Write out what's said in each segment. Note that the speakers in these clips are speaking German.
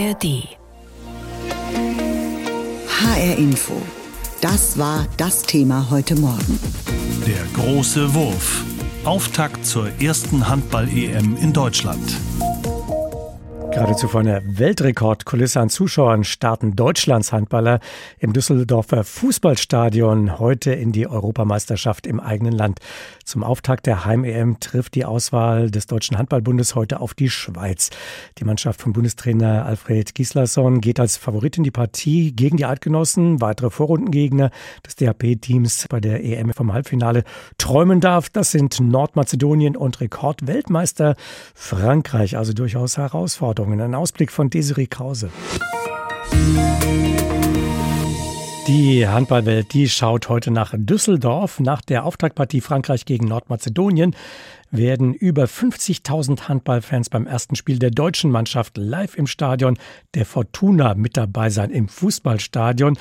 ARD. HR Info. Das war das Thema heute Morgen. Der große Wurf. Auftakt zur ersten Handball-EM in Deutschland. Geradezu vor einer Weltrekordkulisse an Zuschauern starten Deutschlands Handballer im Düsseldorfer Fußballstadion heute in die Europameisterschaft im eigenen Land. Zum Auftakt der Heim-EM trifft die Auswahl des Deutschen Handballbundes heute auf die Schweiz. Die Mannschaft von Bundestrainer Alfred Gislason geht als Favorit in die Partie gegen die Eidgenossen. Weitere Vorrundengegner des DHP-Teams bei der EM vom Halbfinale träumen darf. Das sind Nordmazedonien und Rekordweltmeister Frankreich. Also durchaus Herausforderungen. Herausforderungen. Ein Ausblick von Desiree Krause. Die Handballwelt, die schaut heute nach Düsseldorf. Nach der Auftaktpartie Frankreich gegen Nordmazedonien werden über 50.000 Handballfans beim ersten Spiel der deutschen Mannschaft live im Stadion der Fortuna mit dabei sein, im Fußballstadion,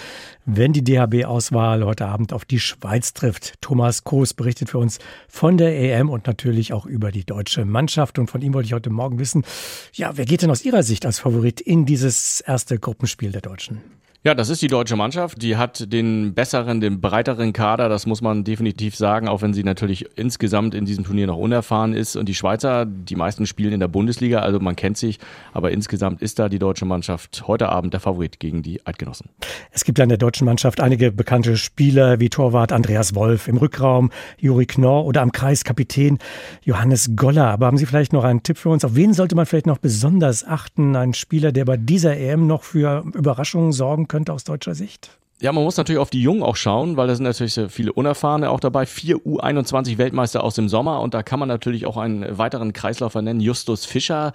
wenn die DHB-Auswahl heute Abend auf die Schweiz trifft. Thomas Koos berichtet für uns von der EM und natürlich auch über die deutsche Mannschaft. Und von ihm wollte ich heute Morgen wissen, ja, wer geht denn aus Ihrer Sicht als Favorit in dieses erste Gruppenspiel der Deutschen? Ja, das ist die deutsche Mannschaft. Die hat den besseren, den breiteren Kader, das muss man definitiv sagen, auch wenn sie natürlich insgesamt in diesem Turnier noch unerfahren ist. Und die Schweizer, die meisten spielen in der Bundesliga, also man kennt sich, aber insgesamt ist da die deutsche Mannschaft heute Abend der Favorit gegen die Eidgenossen. Es gibt ja in der deutschen Mannschaft einige bekannte Spieler wie Torwart Andreas Wolf, im Rückraum Juri Knorr oder am Kreis Kapitän Johannes Goller. Aber haben Sie vielleicht noch einen Tipp für uns? Auf wen sollte man vielleicht noch besonders achten? Ein Spieler, der bei dieser EM noch für Überraschungen sorgen könnte aus deutscher Sicht? Ja, man muss natürlich auf die Jungen auch schauen, weil da sind natürlich viele Unerfahrene auch dabei. Vier U21 Weltmeister aus dem Sommer und da kann man natürlich auch einen weiteren Kreisläufer nennen, Justus Fischer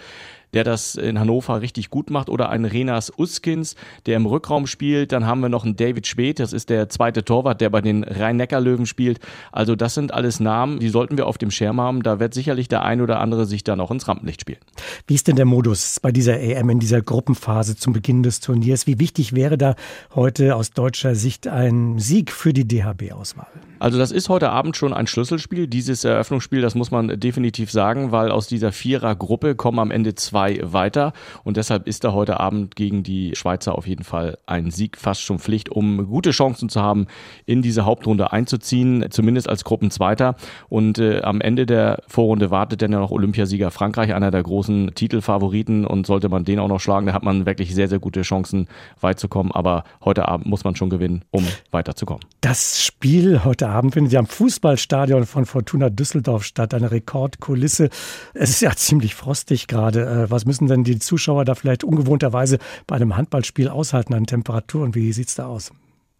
der das in Hannover richtig gut macht, oder ein Renas Uskins, der im Rückraum spielt. Dann haben wir noch einen David Speth, das ist der zweite Torwart, der bei den Rhein-Neckar-Löwen spielt. Also das sind alles Namen, die sollten wir auf dem Schirm haben. Da wird sicherlich der ein oder andere sich dann auch ins Rampenlicht spielen. Wie ist denn der Modus bei dieser EM in dieser Gruppenphase zum Beginn des Turniers? Wie wichtig wäre da heute aus deutscher Sicht ein Sieg für die DHB-Auswahl? Also das ist heute Abend schon ein Schlüsselspiel, dieses Eröffnungsspiel, das muss man definitiv sagen, weil aus dieser Vierer-Gruppe kommen am Ende zwei weiter und deshalb ist da heute Abend gegen die Schweizer auf jeden Fall ein Sieg fast schon Pflicht, um gute Chancen zu haben, in diese Hauptrunde einzuziehen, zumindest als Gruppenzweiter und äh, am Ende der Vorrunde wartet dann ja noch Olympiasieger Frankreich, einer der großen Titelfavoriten und sollte man den auch noch schlagen, da hat man wirklich sehr, sehr gute Chancen weit zu kommen, aber heute Abend muss man schon gewinnen, um weiterzukommen. Das Spiel heute Abend findet ja am Fußballstadion von Fortuna Düsseldorf statt. Eine Rekordkulisse. Es ist ja ziemlich frostig gerade. Was müssen denn die Zuschauer da vielleicht ungewohnterweise bei einem Handballspiel aushalten an Temperaturen? Wie sieht es da aus?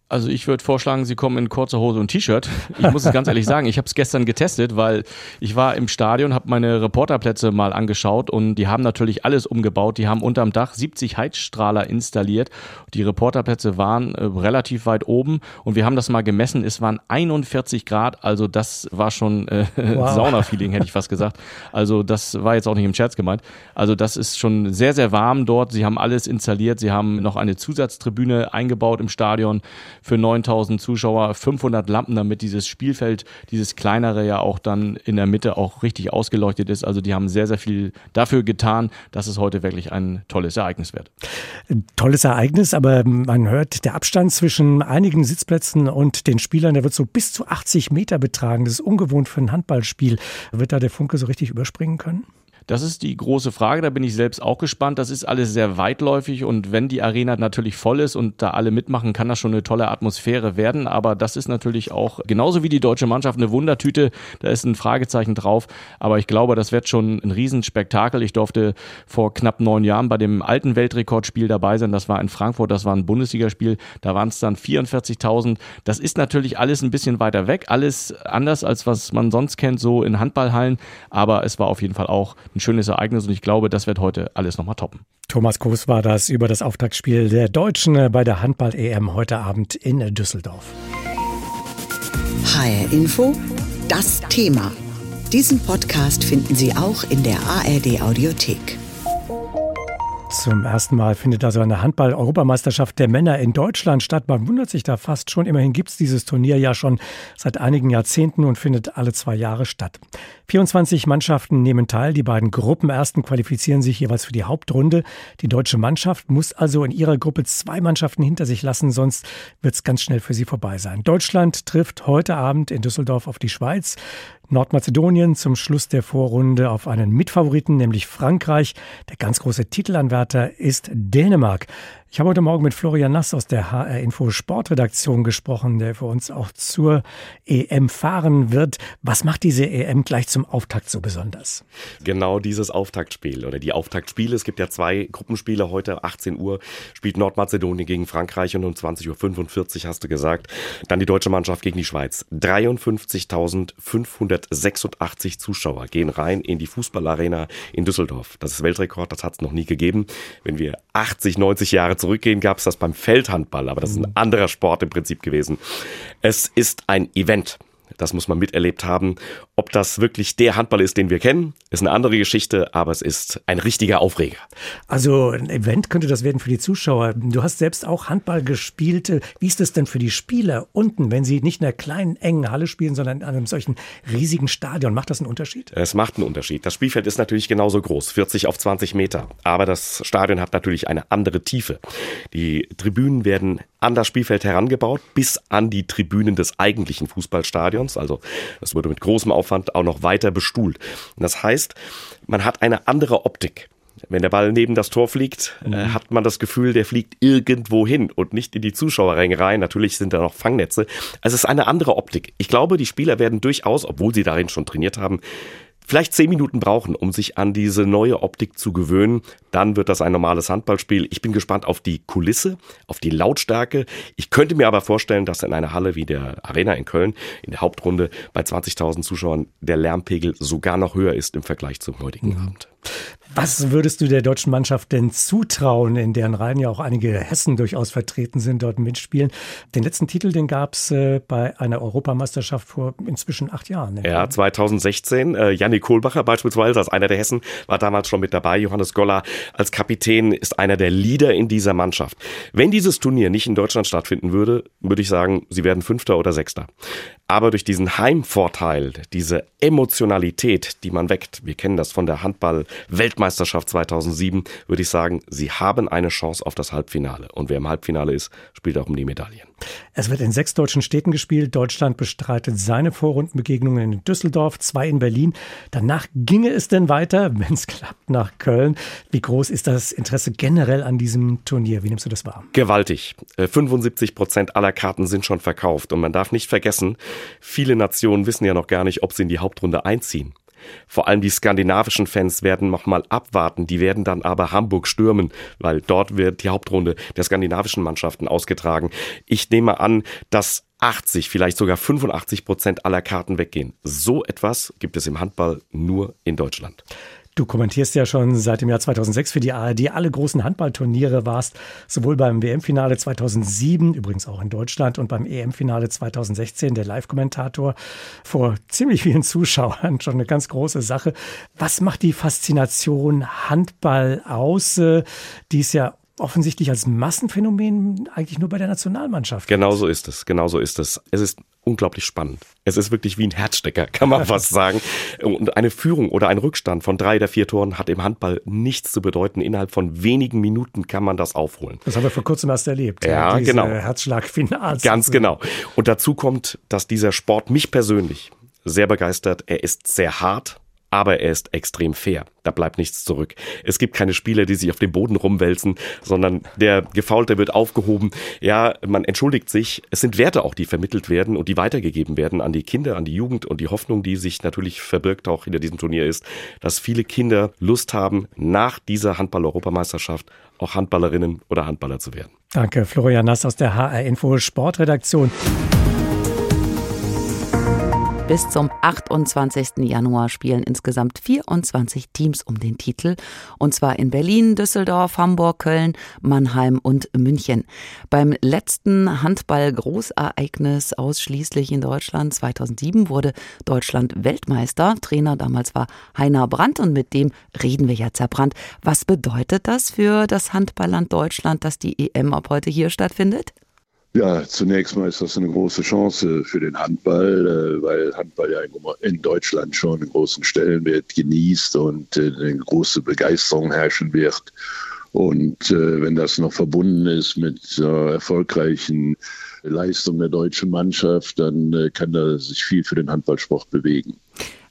Also ich würde vorschlagen, Sie kommen in kurzer Hose und T-Shirt. Ich muss es ganz ehrlich sagen, ich habe es gestern getestet, weil ich war im Stadion, habe meine Reporterplätze mal angeschaut und die haben natürlich alles umgebaut. Die haben unterm Dach 70 Heizstrahler installiert. Die Reporterplätze waren äh, relativ weit oben und wir haben das mal gemessen. Es waren 41 Grad, also das war schon äh, wow. Sauna-Feeling, hätte ich fast gesagt. Also das war jetzt auch nicht im Scherz gemeint. Also das ist schon sehr, sehr warm dort. Sie haben alles installiert. Sie haben noch eine Zusatztribüne eingebaut im Stadion für 9000 Zuschauer, 500 Lampen, damit dieses Spielfeld, dieses kleinere ja auch dann in der Mitte auch richtig ausgeleuchtet ist. Also die haben sehr, sehr viel dafür getan, dass es heute wirklich ein tolles Ereignis wird. Tolles Ereignis, aber man hört, der Abstand zwischen einigen Sitzplätzen und den Spielern, der wird so bis zu 80 Meter betragen. Das ist ungewohnt für ein Handballspiel. Wird da der Funke so richtig überspringen können? Das ist die große Frage, da bin ich selbst auch gespannt. Das ist alles sehr weitläufig und wenn die Arena natürlich voll ist und da alle mitmachen, kann das schon eine tolle Atmosphäre werden. Aber das ist natürlich auch genauso wie die deutsche Mannschaft eine Wundertüte. Da ist ein Fragezeichen drauf. Aber ich glaube, das wird schon ein Riesenspektakel. Ich durfte vor knapp neun Jahren bei dem alten Weltrekordspiel dabei sein. Das war in Frankfurt, das war ein Bundesligaspiel. Da waren es dann 44.000. Das ist natürlich alles ein bisschen weiter weg, alles anders als was man sonst kennt, so in Handballhallen. Aber es war auf jeden Fall auch ein schönes Ereignis und ich glaube, das wird heute alles nochmal toppen. Thomas Koos war das über das Auftaktspiel der Deutschen bei der Handball-EM heute Abend in Düsseldorf. HR Info, das Thema. Diesen Podcast finden Sie auch in der ARD Audiothek. Zum ersten Mal findet also eine Handball-Europameisterschaft der Männer in Deutschland statt. Man wundert sich da fast schon. Immerhin gibt es dieses Turnier ja schon seit einigen Jahrzehnten und findet alle zwei Jahre statt. 24 Mannschaften nehmen teil. Die beiden Gruppenersten qualifizieren sich jeweils für die Hauptrunde. Die deutsche Mannschaft muss also in ihrer Gruppe zwei Mannschaften hinter sich lassen, sonst wird es ganz schnell für sie vorbei sein. Deutschland trifft heute Abend in Düsseldorf auf die Schweiz. Nordmazedonien zum Schluss der Vorrunde auf einen Mitfavoriten, nämlich Frankreich. Der ganz große Titelanwärter ist Dänemark. Ich habe heute Morgen mit Florian Nass aus der HR Info Sportredaktion gesprochen, der für uns auch zur EM fahren wird. Was macht diese EM gleich zum Auftakt so besonders? Genau dieses Auftaktspiel oder die Auftaktspiele. Es gibt ja zwei Gruppenspiele. Heute 18 Uhr spielt Nordmazedonien gegen Frankreich und um 20.45 Uhr hast du gesagt. Dann die deutsche Mannschaft gegen die Schweiz. 53.586 Zuschauer gehen rein in die Fußballarena in Düsseldorf. Das ist Weltrekord, das hat es noch nie gegeben. Wenn wir 80, 90 Jahre zurückgehen, gab es das beim Feldhandball, aber das ist ein anderer Sport im Prinzip gewesen. Es ist ein Event. Das muss man miterlebt haben. Ob das wirklich der Handball ist, den wir kennen, ist eine andere Geschichte, aber es ist ein richtiger Aufreger. Also ein Event könnte das werden für die Zuschauer. Du hast selbst auch Handball gespielt. Wie ist es denn für die Spieler unten, wenn sie nicht in einer kleinen, engen Halle spielen, sondern in einem solchen riesigen Stadion? Macht das einen Unterschied? Es macht einen Unterschied. Das Spielfeld ist natürlich genauso groß, 40 auf 20 Meter. Aber das Stadion hat natürlich eine andere Tiefe. Die Tribünen werden an das Spielfeld herangebaut, bis an die Tribünen des eigentlichen Fußballstadions. Also das wurde mit großem Aufwand auch noch weiter bestuhlt. Und das heißt, man hat eine andere Optik. Wenn der Ball neben das Tor fliegt, äh, mhm. hat man das Gefühl, der fliegt irgendwo hin und nicht in die Zuschauerränge rein. Natürlich sind da noch Fangnetze. Also es ist eine andere Optik. Ich glaube, die Spieler werden durchaus, obwohl sie darin schon trainiert haben, vielleicht zehn Minuten brauchen, um sich an diese neue Optik zu gewöhnen. Dann wird das ein normales Handballspiel. Ich bin gespannt auf die Kulisse, auf die Lautstärke. Ich könnte mir aber vorstellen, dass in einer Halle wie der Arena in Köln in der Hauptrunde bei 20.000 Zuschauern der Lärmpegel sogar noch höher ist im Vergleich zum heutigen mhm. Abend. Was würdest du der deutschen Mannschaft denn zutrauen, in deren Reihen ja auch einige Hessen durchaus vertreten sind, dort mitspielen? Den letzten Titel, den gab es äh, bei einer Europameisterschaft vor inzwischen acht Jahren. Ne? Ja, 2016. Äh, Jannik Kohlbacher beispielsweise als einer der Hessen war damals schon mit dabei. Johannes Goller als Kapitän ist einer der Leader in dieser Mannschaft. Wenn dieses Turnier nicht in Deutschland stattfinden würde, würde ich sagen, sie werden Fünfter oder Sechster. Aber durch diesen Heimvorteil, diese Emotionalität, die man weckt, wir kennen das von der Handball-Weltmeisterschaft 2007, würde ich sagen, sie haben eine Chance auf das Halbfinale. Und wer im Halbfinale ist, spielt auch um die Medaillen. Es wird in sechs deutschen Städten gespielt. Deutschland bestreitet seine Vorrundenbegegnungen in Düsseldorf, zwei in Berlin. Danach ginge es denn weiter, wenn es klappt, nach Köln. Wie groß ist das Interesse generell an diesem Turnier? Wie nimmst du das wahr? Gewaltig. 75 äh, Prozent aller Karten sind schon verkauft. Und man darf nicht vergessen, viele Nationen wissen ja noch gar nicht, ob sie in die Hauptrunde einziehen. Vor allem die skandinavischen Fans werden noch mal abwarten. Die werden dann aber Hamburg stürmen, weil dort wird die Hauptrunde der skandinavischen Mannschaften ausgetragen. Ich nehme an, dass 80, vielleicht sogar 85 Prozent aller Karten weggehen. So etwas gibt es im Handball nur in Deutschland. Du kommentierst ja schon seit dem Jahr 2006 für die ARD alle großen Handballturniere, warst sowohl beim WM-Finale 2007, übrigens auch in Deutschland, und beim EM-Finale 2016 der Live-Kommentator vor ziemlich vielen Zuschauern, schon eine ganz große Sache. Was macht die Faszination Handball aus, äh, die es ja offensichtlich als Massenphänomen eigentlich nur bei der Nationalmannschaft. Genau so ist es, genau so ist es. Es ist unglaublich spannend. Es ist wirklich wie ein Herzstecker, kann man fast sagen. Und eine Führung oder ein Rückstand von drei oder vier Toren hat im Handball nichts zu bedeuten. Innerhalb von wenigen Minuten kann man das aufholen. Das haben wir vor kurzem erst erlebt. Ja, genau. Herzschlagfinals. Ganz genau. Und dazu kommt, dass dieser Sport mich persönlich sehr begeistert. Er ist sehr hart, aber er ist extrem fair. Da bleibt nichts zurück. Es gibt keine Spieler, die sich auf dem Boden rumwälzen, sondern der Gefaulte wird aufgehoben. Ja, man entschuldigt sich. Es sind Werte auch, die vermittelt werden und die weitergegeben werden an die Kinder, an die Jugend und die Hoffnung, die sich natürlich verbirgt auch hinter diesem Turnier ist, dass viele Kinder Lust haben, nach dieser Handball-Europameisterschaft auch Handballerinnen oder Handballer zu werden. Danke, Florian Nass aus der HR Info Sportredaktion. Bis zum 28. Januar spielen insgesamt 24 Teams um den Titel. Und zwar in Berlin, Düsseldorf, Hamburg, Köln, Mannheim und München. Beim letzten Handball-Großereignis ausschließlich in Deutschland 2007 wurde Deutschland Weltmeister. Trainer damals war Heiner Brandt und mit dem reden wir jetzt, Herr Brandt. Was bedeutet das für das Handballland Deutschland, dass die EM ab heute hier stattfindet? Ja, zunächst mal ist das eine große Chance für den Handball, äh, weil Handball ja in Deutschland schon einen großen Stellenwert genießt und äh, eine große Begeisterung herrschen wird. Und äh, wenn das noch verbunden ist mit erfolgreichen Leistungen der deutschen Mannschaft, dann kann da sich viel für den Handballsport bewegen.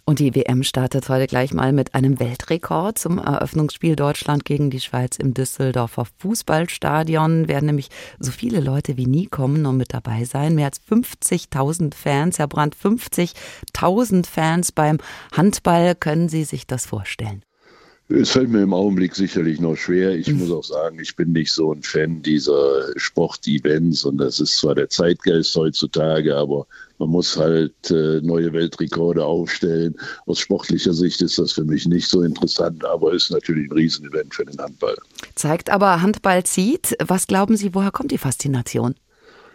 Und die WM startet heute gleich mal mit einem Weltrekord zum Eröffnungsspiel Deutschland gegen die Schweiz im Düsseldorfer Fußballstadion. Werden nämlich so viele Leute wie nie kommen und mit dabei sein. Mehr als 50.000 Fans, Herr Brandt, 50.000 Fans beim Handball. Können Sie sich das vorstellen? Es fällt mir im Augenblick sicherlich noch schwer. Ich muss auch sagen, ich bin nicht so ein Fan dieser Sportevents und das ist zwar der Zeitgeist heutzutage, aber man muss halt äh, neue Weltrekorde aufstellen. Aus sportlicher Sicht ist das für mich nicht so interessant, aber ist natürlich ein Riesenevent für den Handball. Zeigt aber, Handball zieht. Was glauben Sie, woher kommt die Faszination?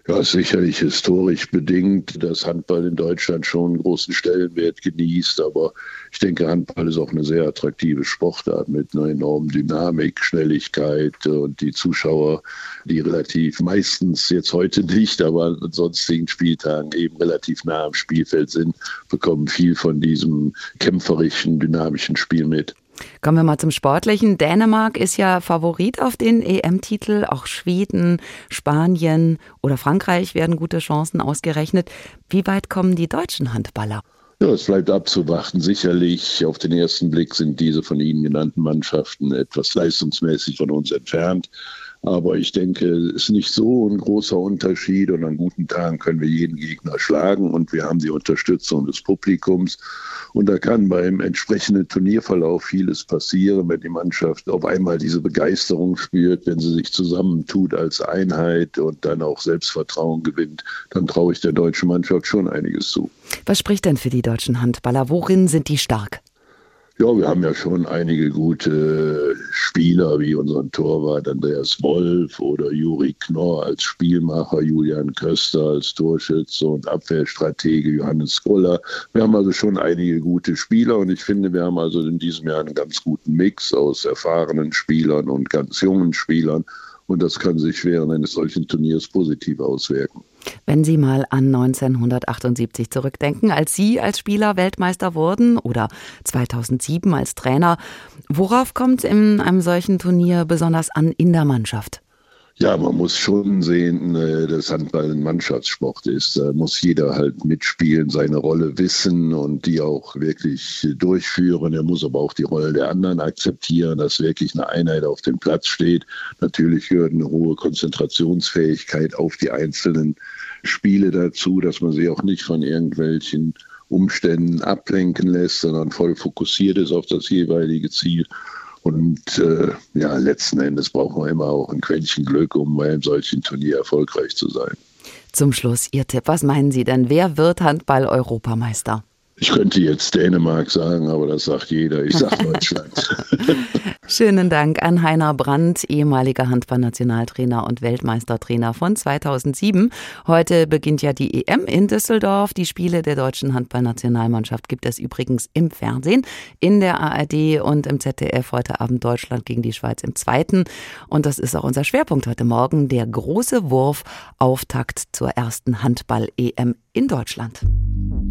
Ja, sicherlich historisch bedingt, dass Handball in Deutschland schon einen großen Stellenwert genießt. Aber ich denke, Handball ist auch eine sehr attraktive Sportart mit einer enormen Dynamik, Schnelligkeit und die Zuschauer, die relativ meistens jetzt heute nicht, aber an sonstigen Spieltagen eben relativ nah am Spielfeld sind, bekommen viel von diesem kämpferischen, dynamischen Spiel mit. Kommen wir mal zum Sportlichen. Dänemark ist ja Favorit auf den EM-Titel. Auch Schweden, Spanien oder Frankreich werden gute Chancen ausgerechnet. Wie weit kommen die deutschen Handballer? Ja, es bleibt abzuwarten. Sicherlich, auf den ersten Blick sind diese von Ihnen genannten Mannschaften etwas leistungsmäßig von uns entfernt. Aber ich denke, es ist nicht so ein großer Unterschied und an guten Tagen können wir jeden Gegner schlagen und wir haben die Unterstützung des Publikums. Und da kann beim entsprechenden Turnierverlauf vieles passieren, wenn die Mannschaft auf einmal diese Begeisterung spürt, wenn sie sich zusammentut als Einheit und dann auch Selbstvertrauen gewinnt, dann traue ich der deutschen Mannschaft schon einiges zu. Was spricht denn für die deutschen Handballer? Worin sind die stark? Ja, wir haben ja schon einige gute Spieler, wie unseren Torwart Andreas Wolf oder Juri Knorr als Spielmacher, Julian Köster als Torschütze und Abwehrstratege Johannes Skoller. Wir haben also schon einige gute Spieler und ich finde, wir haben also in diesem Jahr einen ganz guten Mix aus erfahrenen Spielern und ganz jungen Spielern. Und das kann sich während eines solchen Turniers positiv auswirken. Wenn Sie mal an 1978 zurückdenken, als Sie als Spieler Weltmeister wurden oder 2007 als Trainer, worauf kommt es in einem solchen Turnier besonders an in der Mannschaft? Ja, man muss schon sehen, äh, dass Handball ein Mannschaftssport ist. Da muss jeder halt mitspielen, seine Rolle wissen und die auch wirklich durchführen. Er muss aber auch die Rolle der anderen akzeptieren, dass wirklich eine Einheit auf dem Platz steht. Natürlich gehört eine hohe Konzentrationsfähigkeit auf die einzelnen Spiele dazu, dass man sie auch nicht von irgendwelchen Umständen ablenken lässt, sondern voll fokussiert ist auf das jeweilige Ziel. Und äh, ja, letzten Endes braucht man immer auch ein Quäntchen Glück, um bei einem solchen Turnier erfolgreich zu sein. Zum Schluss Ihr Tipp. Was meinen Sie denn? Wer wird Handball-Europameister? Ich könnte jetzt Dänemark sagen, aber das sagt jeder. Ich sage Deutschland. Schönen Dank an Heiner Brandt, ehemaliger Handballnationaltrainer und Weltmeistertrainer von 2007. Heute beginnt ja die EM in Düsseldorf. Die Spiele der deutschen Handballnationalmannschaft gibt es übrigens im Fernsehen, in der ARD und im ZDF heute Abend Deutschland gegen die Schweiz im zweiten. Und das ist auch unser Schwerpunkt heute Morgen, der große Wurf Auftakt zur ersten Handball-EM in Deutschland.